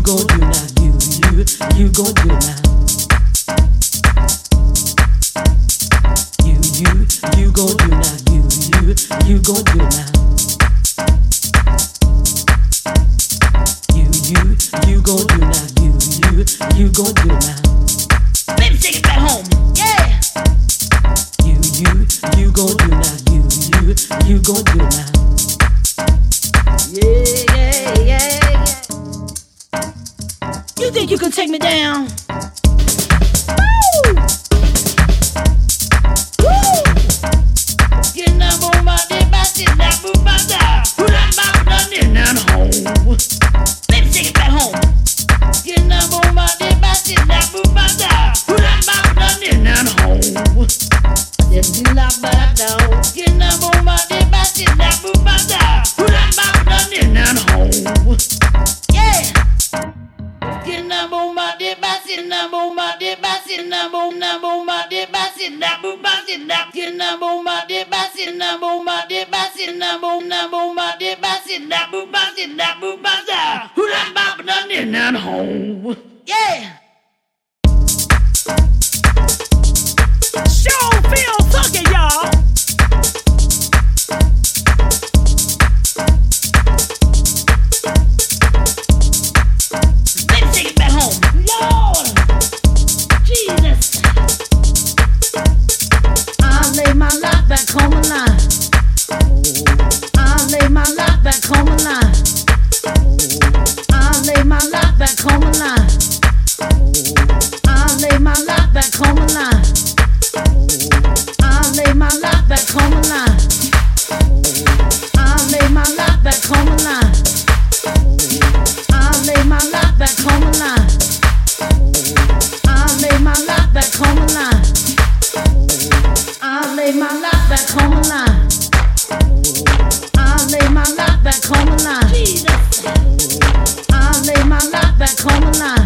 you gon' do now? You, you, you gon' do now? You, you, you gon' do now? You, you, you gon' do now? You, you, you gon' do now? Now? Baby, take it back home, yeah. You, you, you gon' do now? You, you, you gon' do now? You think you can take me down? basina bomba de basina bassin. de bassin, bomba bomba de basina bomba bassin. kina bomba de basina bomba de basina bomba bomba bassin. basina bassin, basina back home alive. Jesus lay my life back home alive.